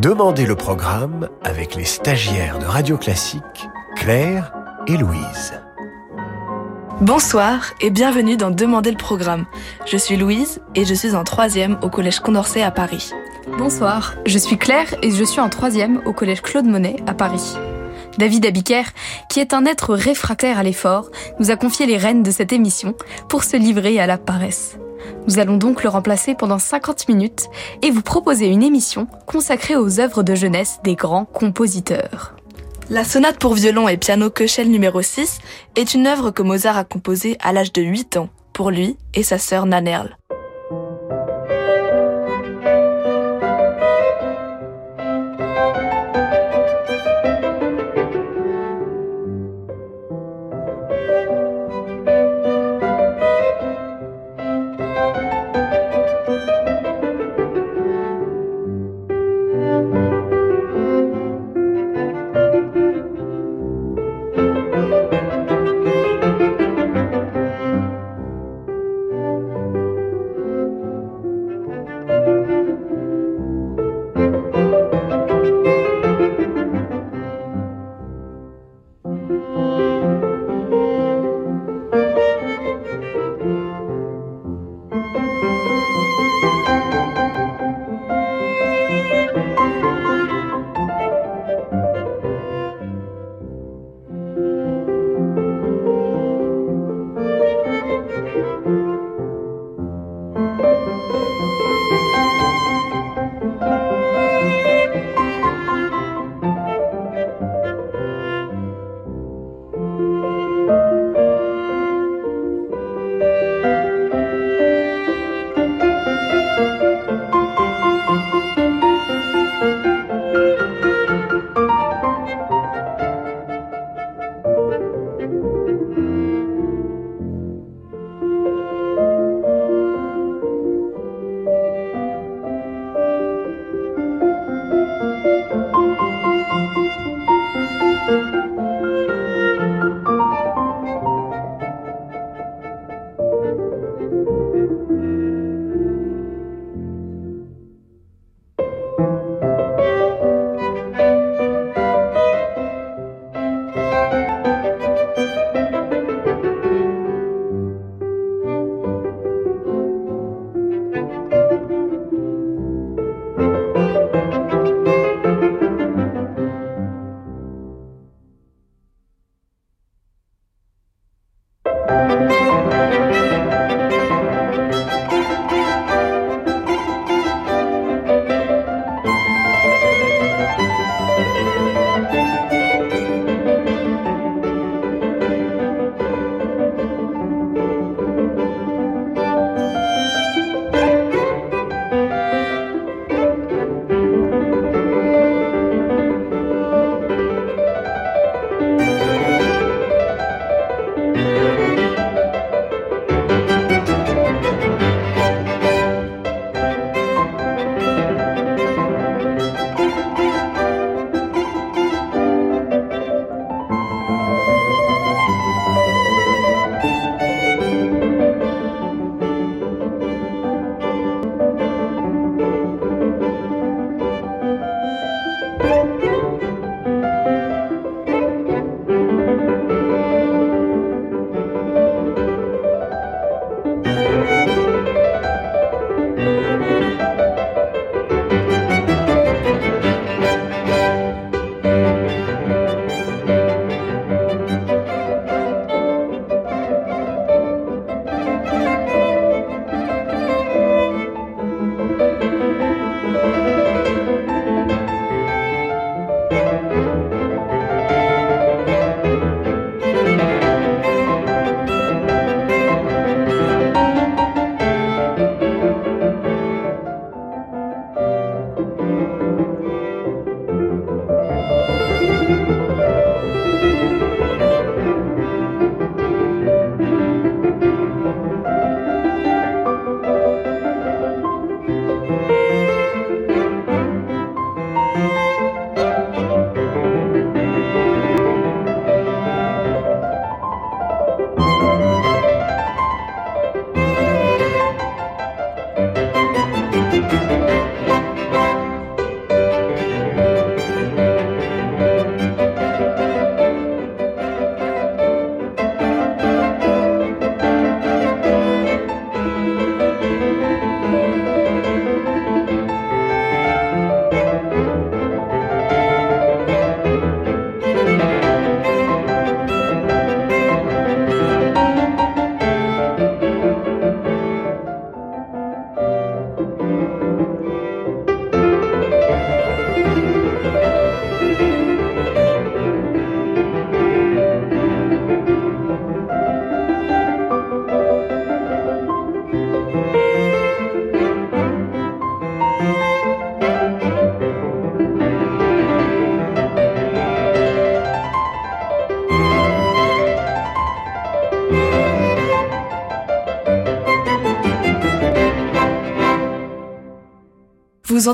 Demandez le programme avec les stagiaires de Radio Classique, Claire et Louise. Bonsoir et bienvenue dans Demandez le programme. Je suis Louise et je suis en troisième au Collège Condorcet à Paris. Bonsoir, je suis Claire et je suis en troisième au Collège Claude Monet à Paris. David Abiker, qui est un être réfractaire à l'effort, nous a confié les rênes de cette émission pour se livrer à la paresse. Nous allons donc le remplacer pendant 50 minutes et vous proposer une émission consacrée aux œuvres de jeunesse des grands compositeurs. La sonate pour violon et piano Köchel numéro 6 est une œuvre que Mozart a composée à l'âge de 8 ans pour lui et sa sœur Nannerl.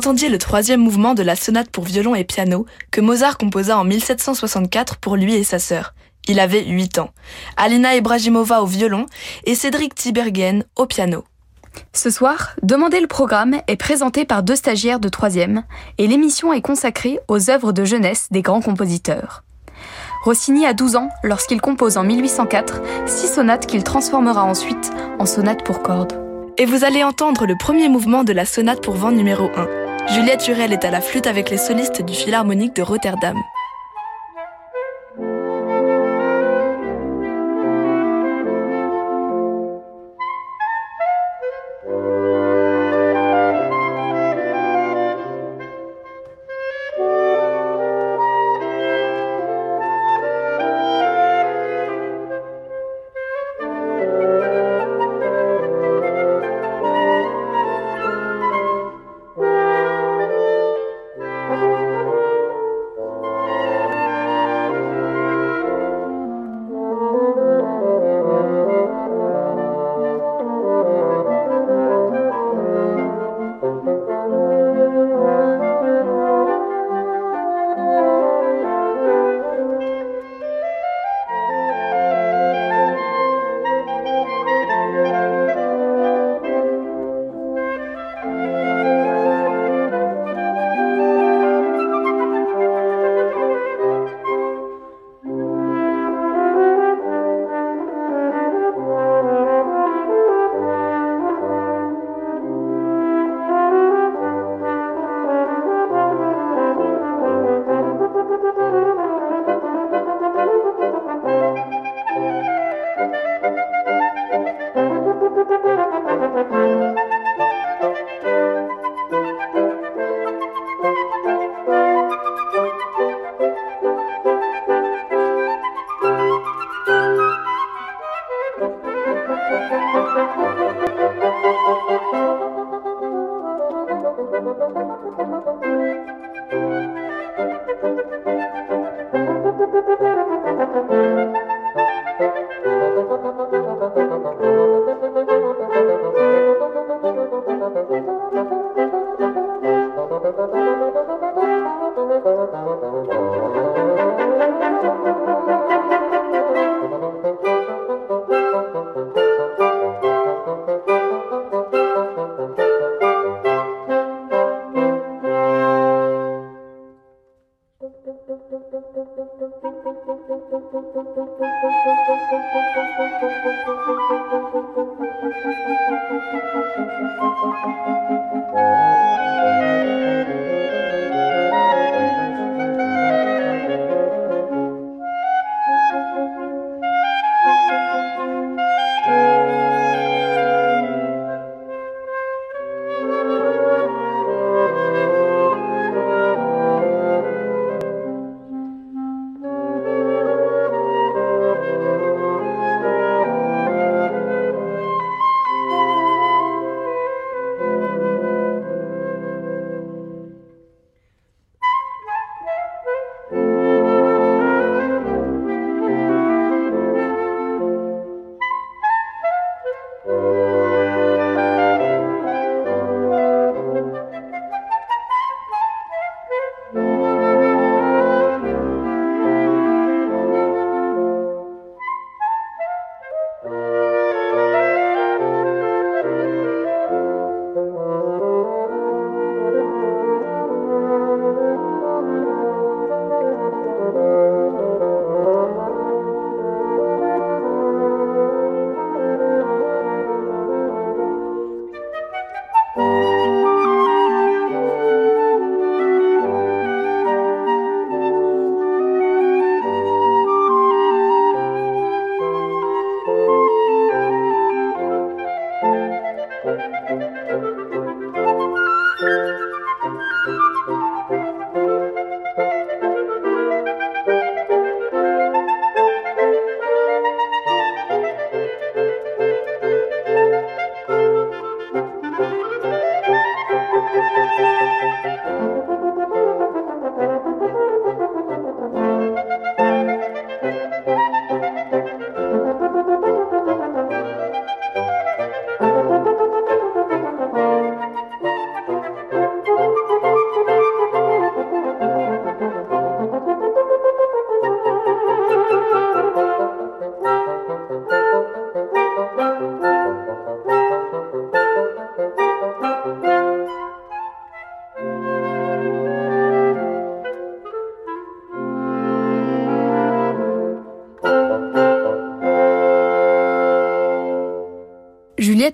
Entendiez le troisième mouvement de la sonate pour violon et piano que Mozart composa en 1764 pour lui et sa sœur. Il avait 8 ans. Alina Ibrahimova au violon et Cédric Tibergen au piano. Ce soir, Demandez le programme est présenté par deux stagiaires de troisième et l'émission est consacrée aux œuvres de jeunesse des grands compositeurs. Rossini a 12 ans lorsqu'il compose en 1804 six sonates qu'il transformera ensuite en sonates pour cordes et vous allez entendre le premier mouvement de la sonate pour vent numéro 1. Juliette Hurel est à la flûte avec les solistes du Philharmonique de Rotterdam.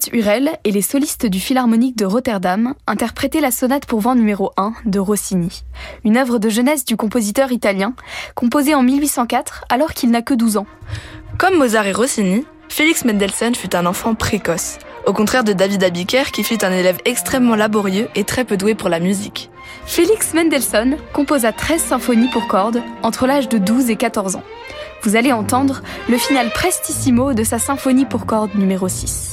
Elisabeth Hurel et les solistes du Philharmonique de Rotterdam interprétaient la sonate pour vent numéro 1 de Rossini, une œuvre de jeunesse du compositeur italien, composée en 1804 alors qu'il n'a que 12 ans. Comme Mozart et Rossini, Félix Mendelssohn fut un enfant précoce, au contraire de David Abiker qui fut un élève extrêmement laborieux et très peu doué pour la musique. Félix Mendelssohn composa 13 symphonies pour cordes entre l'âge de 12 et 14 ans. Vous allez entendre le final prestissimo de sa symphonie pour cordes numéro 6.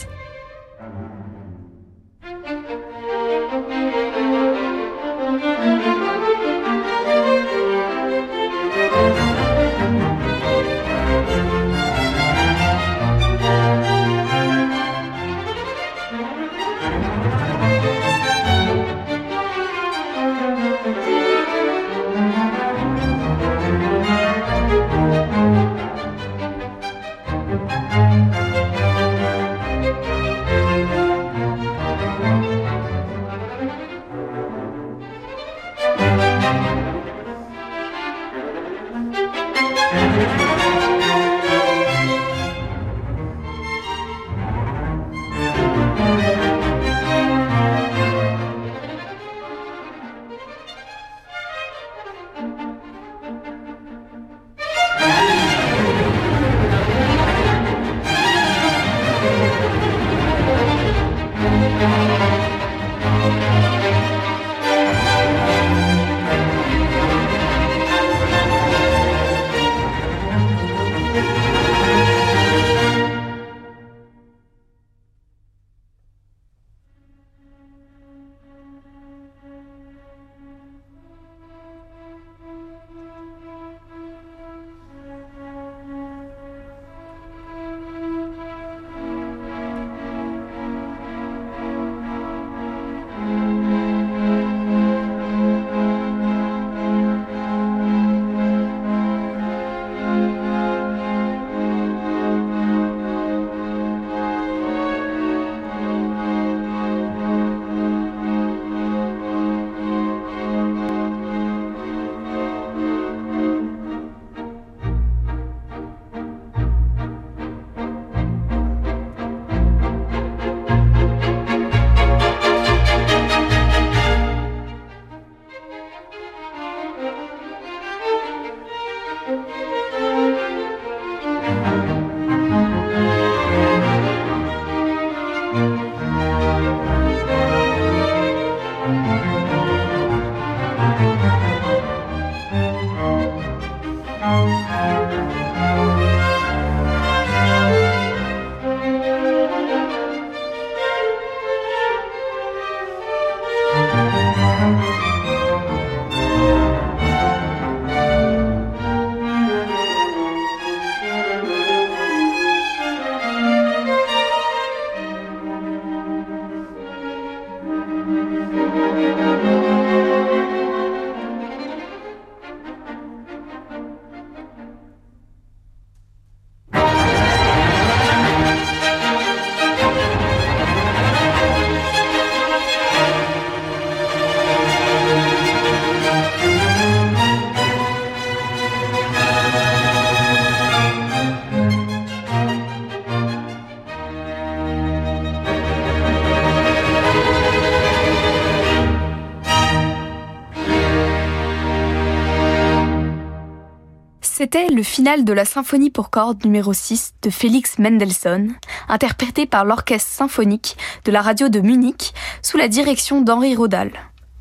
Le final de la symphonie pour cordes numéro 6 de Félix Mendelssohn, interprété par l'orchestre symphonique de la radio de Munich sous la direction d'Henri Rodal.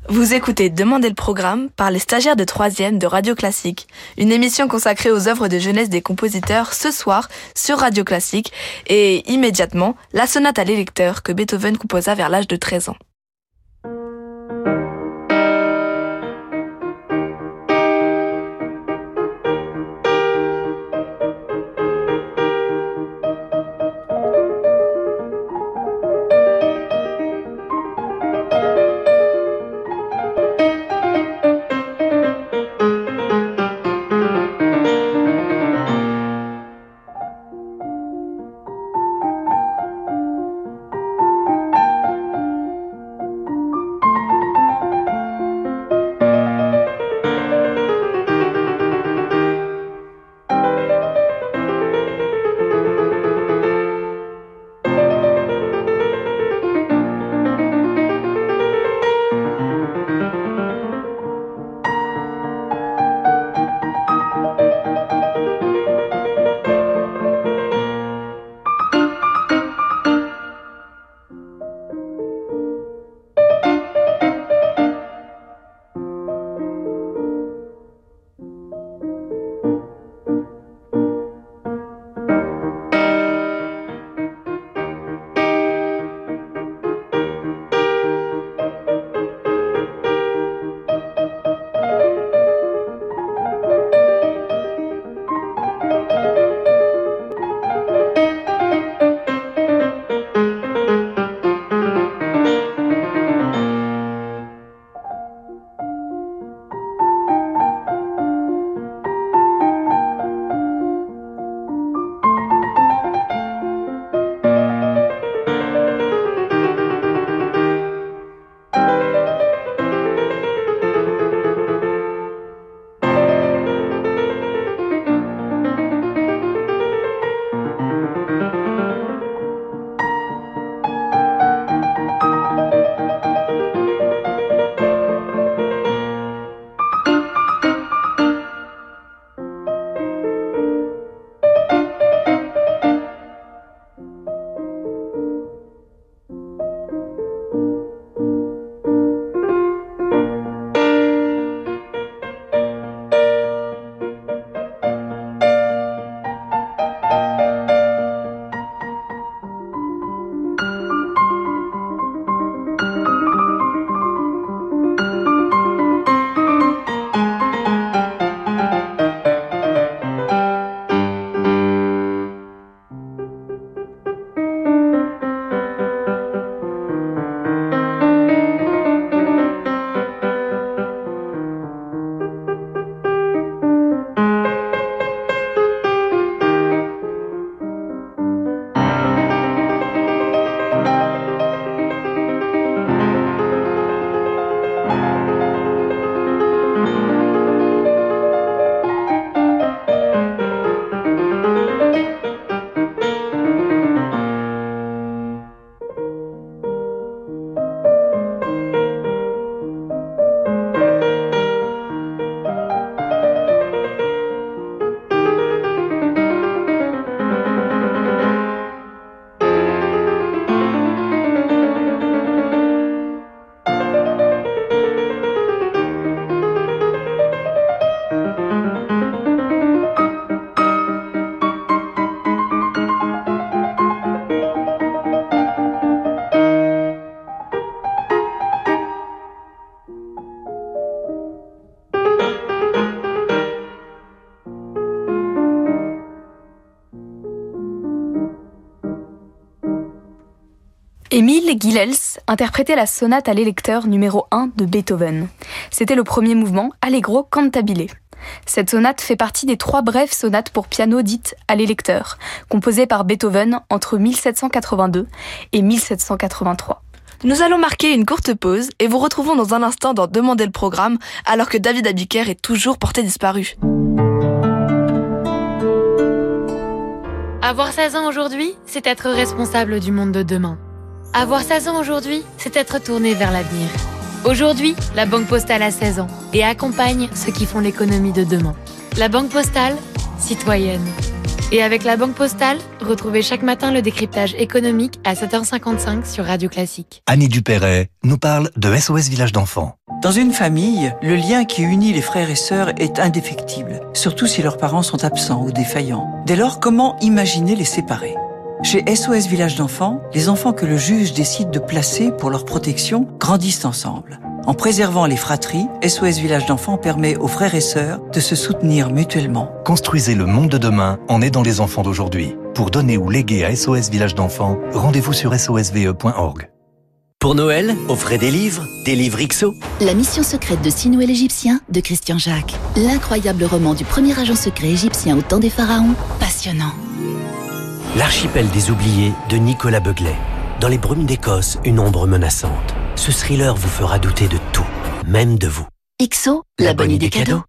Vous écoutez Demandez le programme par les stagiaires de 3e de Radio Classique, une émission consacrée aux œuvres de jeunesse des compositeurs ce soir sur Radio Classique et immédiatement la sonate à l'électeur que Beethoven composa vers l'âge de 13 ans. Émile Gilels interprétait la sonate à l'électeur numéro 1 de Beethoven. C'était le premier mouvement, Allegro cantabile. Cette sonate fait partie des trois brèves sonates pour piano dites à l'électeur, composées par Beethoven entre 1782 et 1783. Nous allons marquer une courte pause et vous retrouvons dans un instant dans Demander le programme alors que David Abiker est toujours porté disparu. Avoir 16 ans aujourd'hui, c'est être responsable du monde de demain. Avoir 16 ans aujourd'hui, c'est être tourné vers l'avenir. Aujourd'hui, la Banque Postale a 16 ans et accompagne ceux qui font l'économie de demain. La Banque Postale, citoyenne. Et avec la Banque Postale, retrouvez chaque matin le décryptage économique à 7h55 sur Radio Classique. Annie Dupéret nous parle de SOS Village d'enfants. Dans une famille, le lien qui unit les frères et sœurs est indéfectible, surtout si leurs parents sont absents ou défaillants. Dès lors, comment imaginer les séparer? Chez SOS Village d'enfants, les enfants que le juge décide de placer pour leur protection grandissent ensemble. En préservant les fratries, SOS Village d'enfants permet aux frères et sœurs de se soutenir mutuellement. Construisez le monde de demain en aidant les enfants d'aujourd'hui. Pour donner ou léguer à SOS Village d'enfants, rendez-vous sur sosve.org. Pour Noël, offrez des livres, des livres XO. La mission secrète de six Noël égyptien de Christian Jacques. L'incroyable roman du premier agent secret égyptien au temps des pharaons. Passionnant. L'archipel des oubliés de Nicolas Beuglet. Dans les brumes d'Écosse, une ombre menaçante. Ce thriller vous fera douter de tout, même de vous. XO, la, bonne idée cadeau.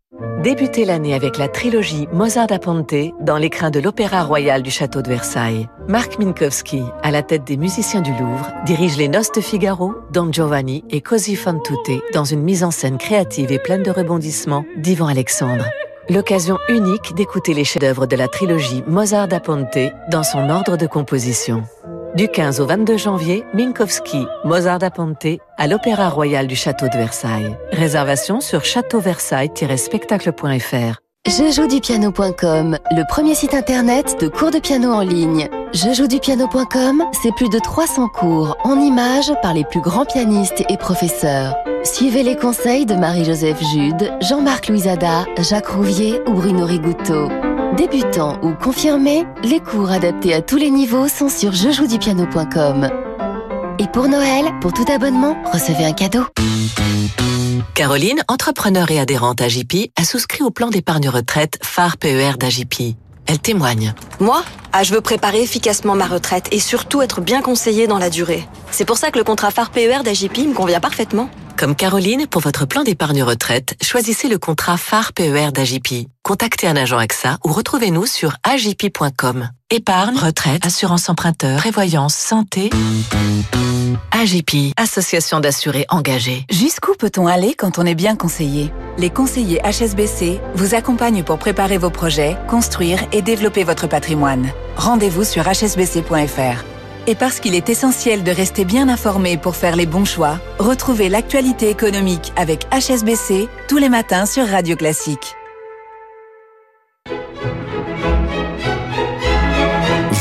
Débutez l'année avec la trilogie Mozart da Ponte dans l'écrin de l'Opéra Royal du Château de Versailles. Marc Minkowski, à la tête des musiciens du Louvre, dirige les Noces de Figaro, Don Giovanni et Così fan tutte dans une mise en scène créative et pleine de rebondissements d'Ivan Alexandre. L'occasion unique d'écouter les chefs-d'œuvre de la trilogie Mozart da Ponte dans son ordre de composition. Du 15 au 22 janvier, Minkowski, Mozart da Ponte à l'Opéra Royal du Château de Versailles. Réservation sur châteauversailles-spectacle.fr. Jejoudupiano.com, le premier site internet de cours de piano en ligne. Jejoudupiano.com, c'est plus de 300 cours en images par les plus grands pianistes et professeurs. Suivez les conseils de Marie-Joseph Jude, Jean-Marc Louisada, Jacques Rouvier ou Bruno Rigouteau. Débutants ou confirmés, les cours adaptés à tous les niveaux sont sur jejoudupiano.com. Et pour Noël, pour tout abonnement, recevez un cadeau. Caroline, entrepreneur et adhérente à JP, a souscrit au plan d'épargne retraite phare PER d'AJP. Elle témoigne. Moi, ah, je veux préparer efficacement ma retraite et surtout être bien conseillée dans la durée. C'est pour ça que le contrat phare PER d'AJP me convient parfaitement. Comme Caroline, pour votre plan d'épargne retraite, choisissez le contrat phare PER d'AJP. Contactez un agent AXA ou retrouvez-nous sur agip.com. Épargne, retraite, assurance emprunteur, prévoyance, santé. AJP, association d'assurés engagés. Jusqu'où peut-on aller quand on est bien conseillé? Les conseillers HSBC vous accompagnent pour préparer vos projets, construire et développer votre patrimoine. Rendez-vous sur hsbc.fr. Et parce qu'il est essentiel de rester bien informé pour faire les bons choix, retrouvez l'actualité économique avec HSBC tous les matins sur Radio Classique.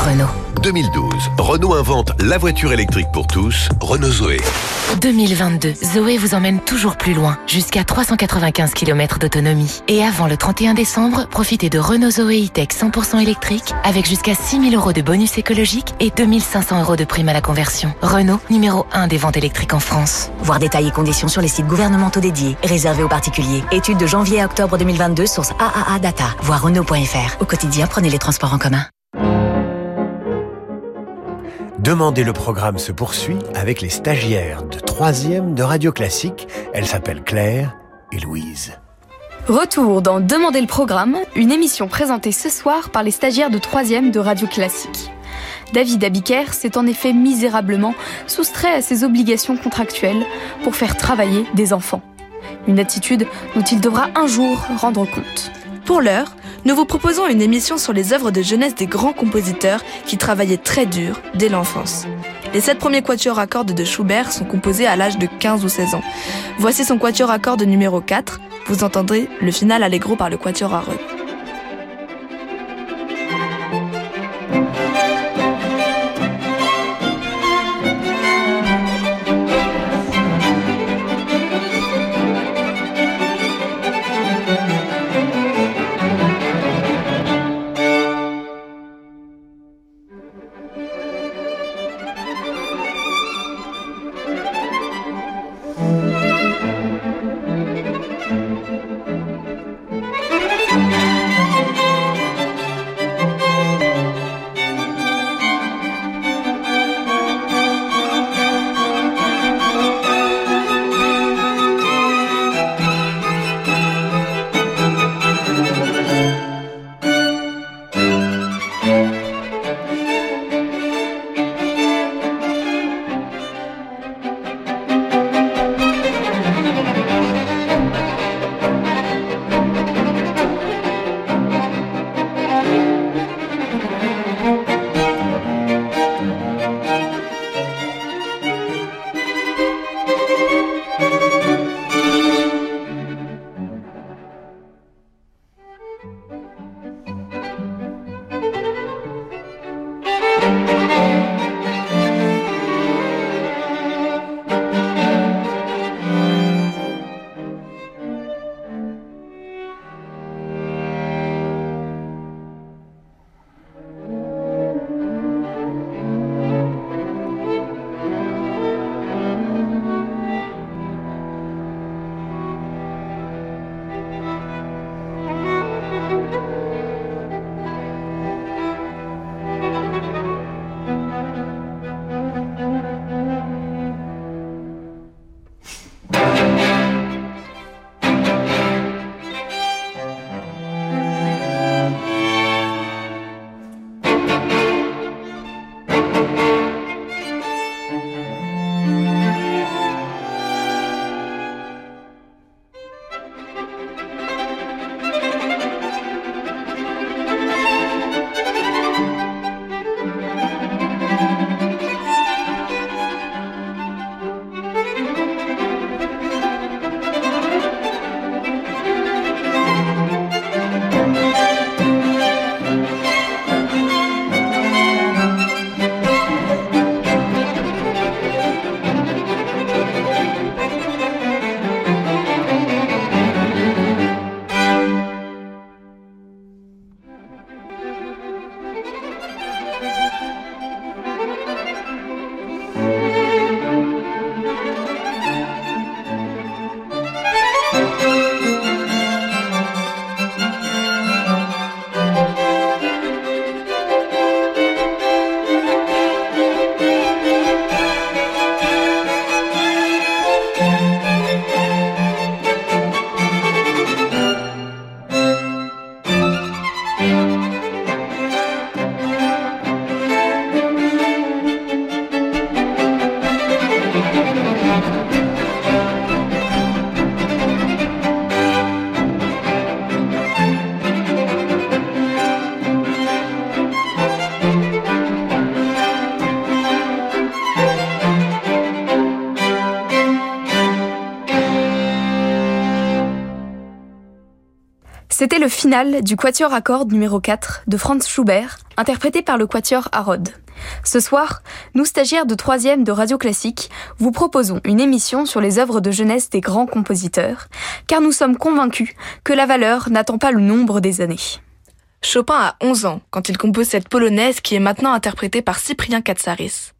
Renault. 2012, Renault invente la voiture électrique pour tous, Renault Zoé. 2022, Zoé vous emmène toujours plus loin, jusqu'à 395 km d'autonomie. Et avant le 31 décembre, profitez de Renault Zoé E-Tech 100% électrique avec jusqu'à 6000 euros de bonus écologique et 2500 euros de prime à la conversion. Renault, numéro 1 des ventes électriques en France. Voir détails et conditions sur les sites gouvernementaux dédiés, réservés aux particuliers. Étude de janvier à octobre 2022, source AAA Data. Voir Renault.fr. Au quotidien, prenez les transports en commun. Demandez le programme se poursuit avec les stagiaires de 3e de Radio Classique. Elles s'appellent Claire et Louise. Retour dans Demandez le programme, une émission présentée ce soir par les stagiaires de 3e de Radio Classique. David Abiker s'est en effet misérablement soustrait à ses obligations contractuelles pour faire travailler des enfants. Une attitude dont il devra un jour rendre compte. Pour l'heure, nous vous proposons une émission sur les œuvres de jeunesse des grands compositeurs qui travaillaient très dur dès l'enfance. Les sept premiers quatuors à cordes de Schubert sont composés à l'âge de 15 ou 16 ans. Voici son quatuor à cordes numéro 4. Vous entendrez le final allegro par le quatuor à re. Le final du Quatuor à cordes numéro 4 de Franz Schubert, interprété par le Quatuor Harrod. Ce soir, nous stagiaires de 3 de Radio Classique vous proposons une émission sur les œuvres de jeunesse des grands compositeurs, car nous sommes convaincus que la valeur n'attend pas le nombre des années. Chopin a 11 ans quand il compose cette polonaise qui est maintenant interprétée par Cyprien Katsaris.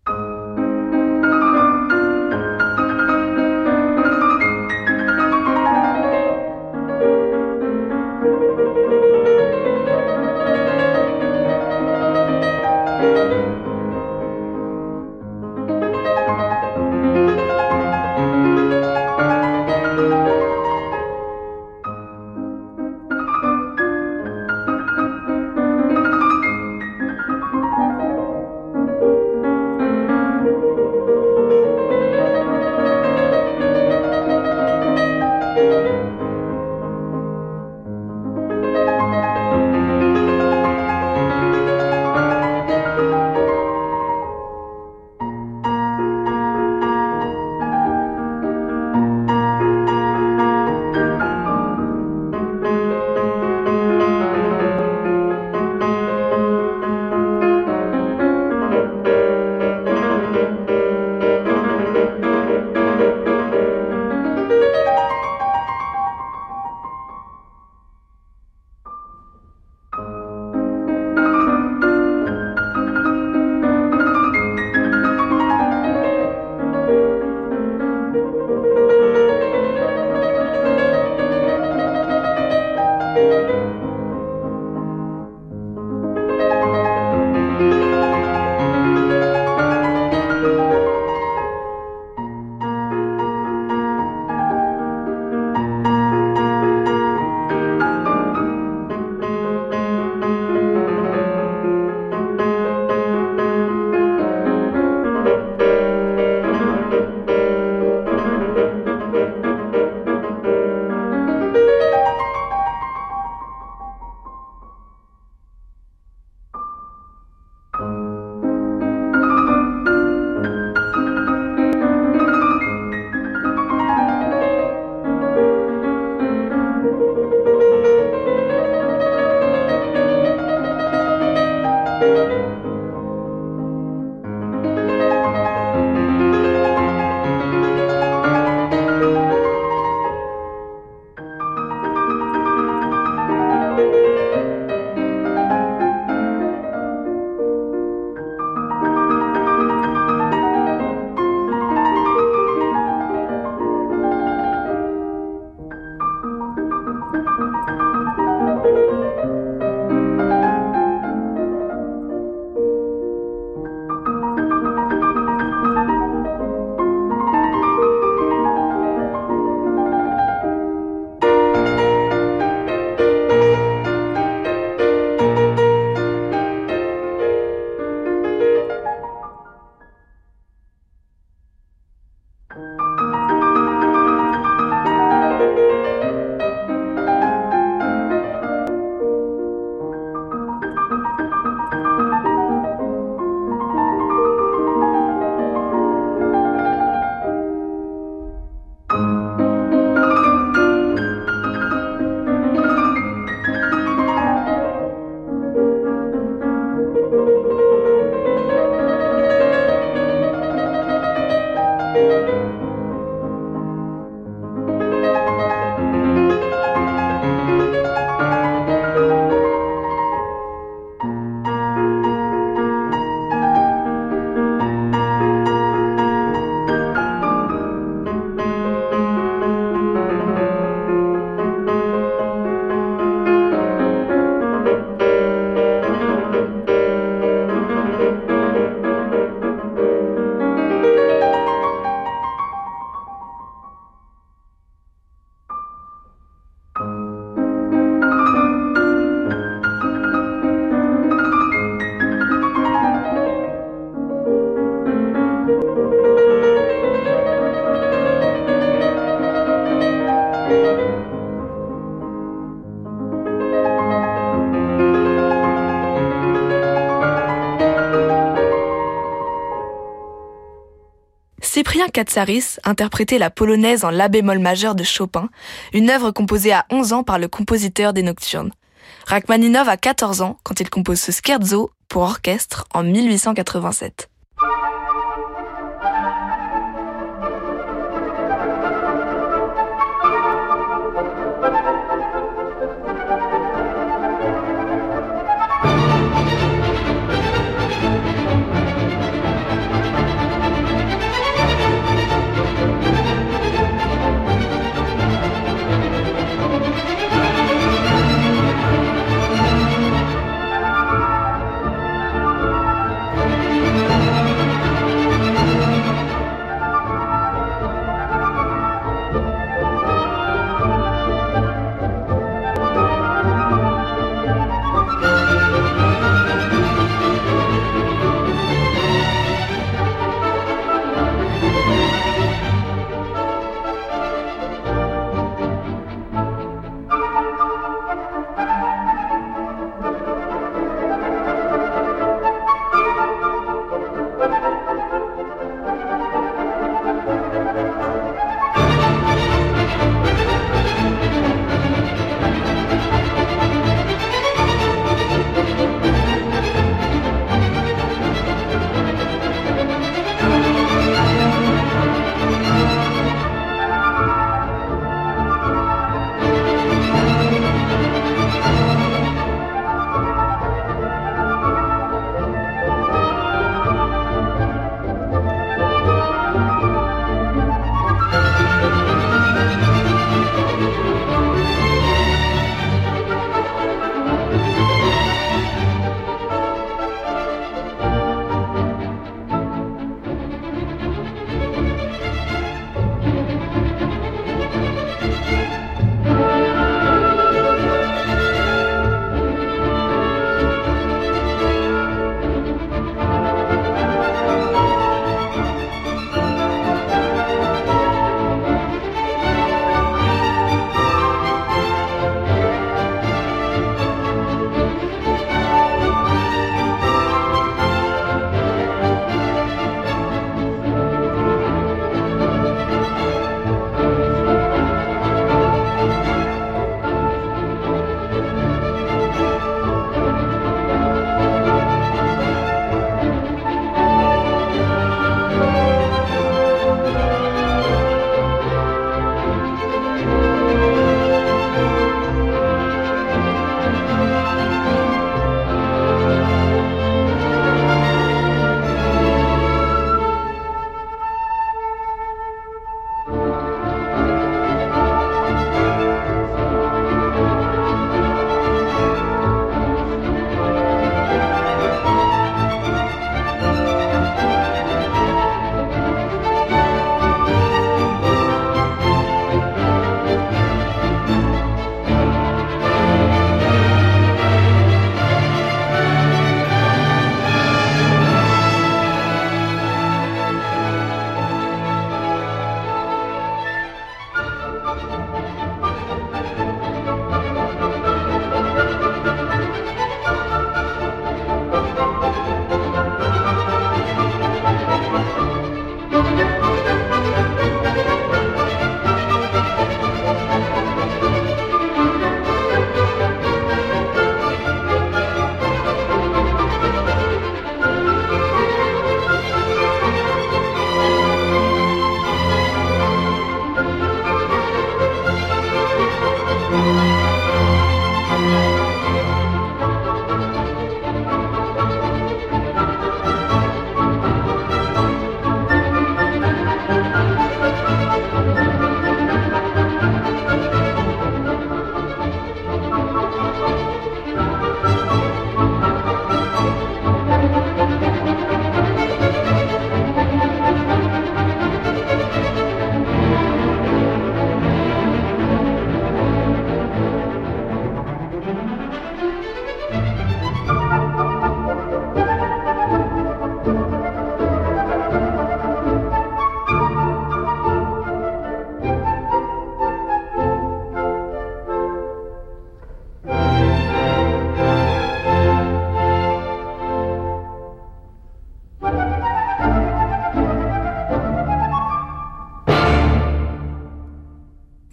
Katsaris interprétait la polonaise en la bémol majeur de Chopin, une œuvre composée à 11 ans par le compositeur des Nocturnes. Rachmaninov a 14 ans quand il compose ce scherzo pour orchestre en 1887.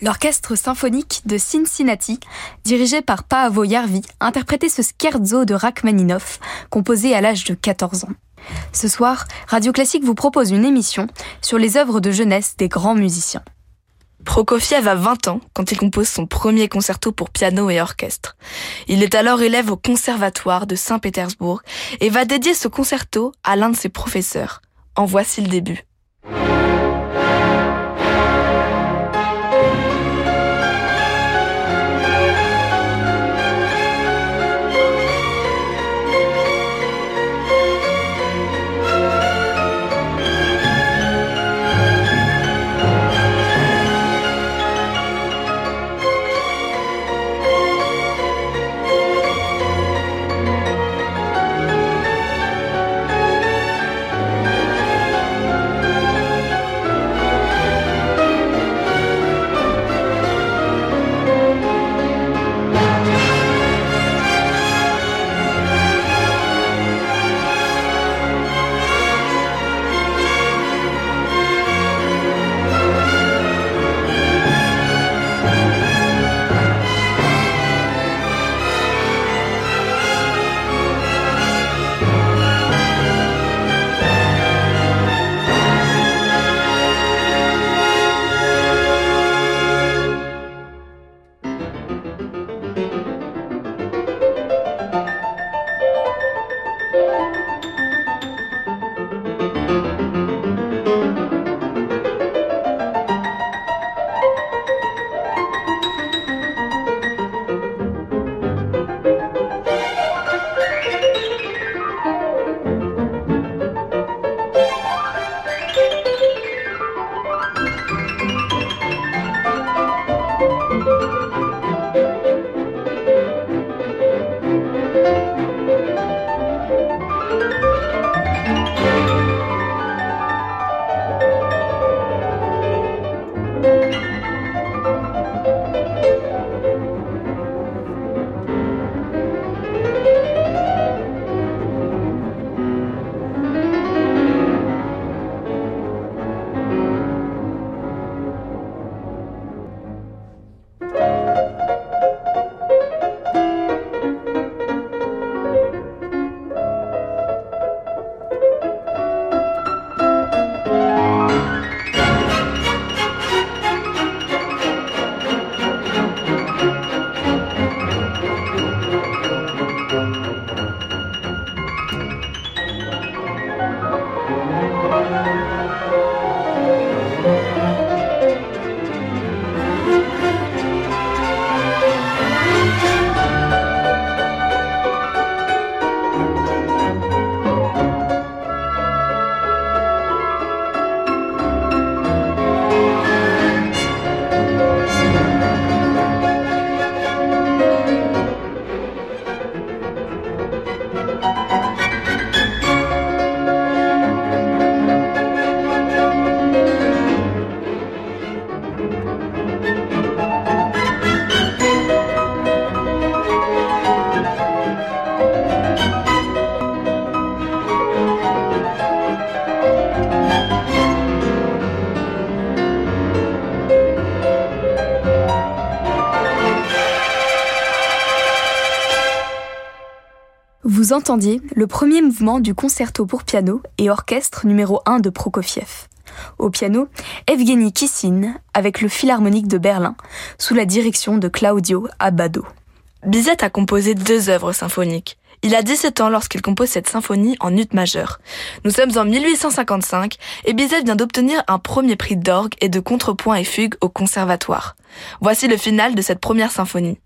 L'orchestre symphonique de Cincinnati, dirigé par Paavo Järvi, interprétait ce scherzo de Rachmaninoff, composé à l'âge de 14 ans. Ce soir, Radio Classique vous propose une émission sur les œuvres de jeunesse des grands musiciens. Prokofiev a 20 ans quand il compose son premier concerto pour piano et orchestre. Il est alors élève au conservatoire de Saint-Pétersbourg et va dédier ce concerto à l'un de ses professeurs. En voici le début. Le premier mouvement du concerto pour piano et orchestre numéro 1 de Prokofiev. Au piano, Evgeny Kissin avec le Philharmonique de Berlin sous la direction de Claudio Abbado. Bizet a composé deux œuvres symphoniques. Il a 17 ans lorsqu'il compose cette symphonie en ut majeur. Nous sommes en 1855 et Bizet vient d'obtenir un premier prix d'orgue et de contrepoint et fugue au conservatoire. Voici le final de cette première symphonie.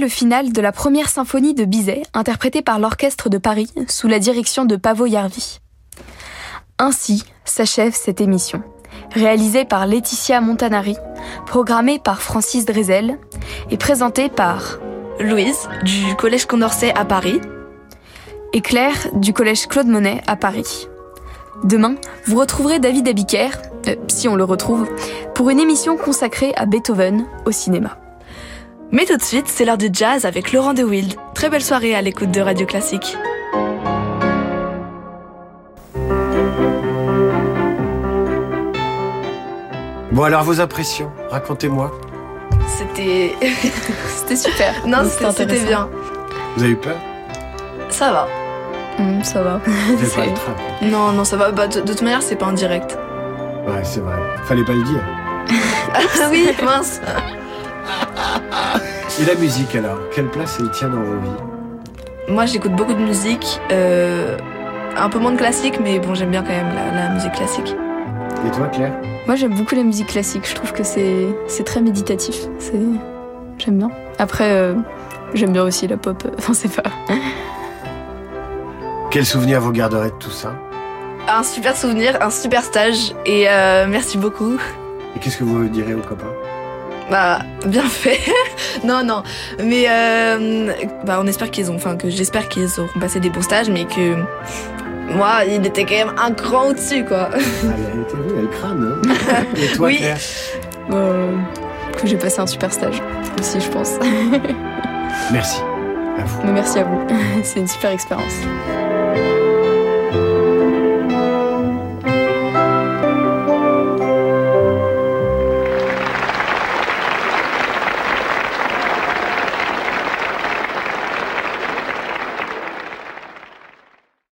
Le final de la première symphonie de Bizet, interprétée par l'Orchestre de Paris sous la direction de Pavo Jarvi. Ainsi s'achève cette émission, réalisée par Laetitia Montanari, programmée par Francis Drezel et présentée par Louise, du Collège Condorcet à Paris, et Claire, du Collège Claude Monet à Paris. Demain, vous retrouverez David Abiker, euh, si on le retrouve, pour une émission consacrée à Beethoven au cinéma. Mais tout de suite, c'est l'heure du jazz avec Laurent De Wild. Très belle soirée à l'écoute de Radio Classique. Bon alors vos impressions, racontez-moi. C'était... c'était super. Non, c'était bien. Vous avez eu peur? Ça va. Mmh, ça va. Pas le train. Non, non, ça va. Bah, de, de toute manière, c'est pas en direct. Ouais, c'est vrai. Fallait pas le dire. ah oui, mince. Et la musique alors Quelle place elle tient dans vos vies? Moi, j'écoute beaucoup de musique. Euh, un peu moins de classique, mais bon, j'aime bien quand même la, la musique classique. Et toi, Claire? Moi, j'aime beaucoup la musique classique. Je trouve que c'est c'est très méditatif. C'est j'aime bien. Après, euh, j'aime bien aussi la pop. Enfin, c'est pas. Quel souvenir vous garderez de tout ça? Un super souvenir, un super stage, et euh, merci beaucoup. Et qu'est-ce que vous direz aux copains? Bah, bien fait. non, non. Mais euh, bah, on espère qu'ils ont, enfin, que j'espère qu'ils auront passé des bons stages, mais que moi, il était quand même un cran au-dessus, quoi. Ah, elle était vue, elle crâne, hein Et toi, Oui. Euh, que j'ai passé un super stage aussi, je pense. Merci. À vous. Mais merci à vous. C'est une super expérience.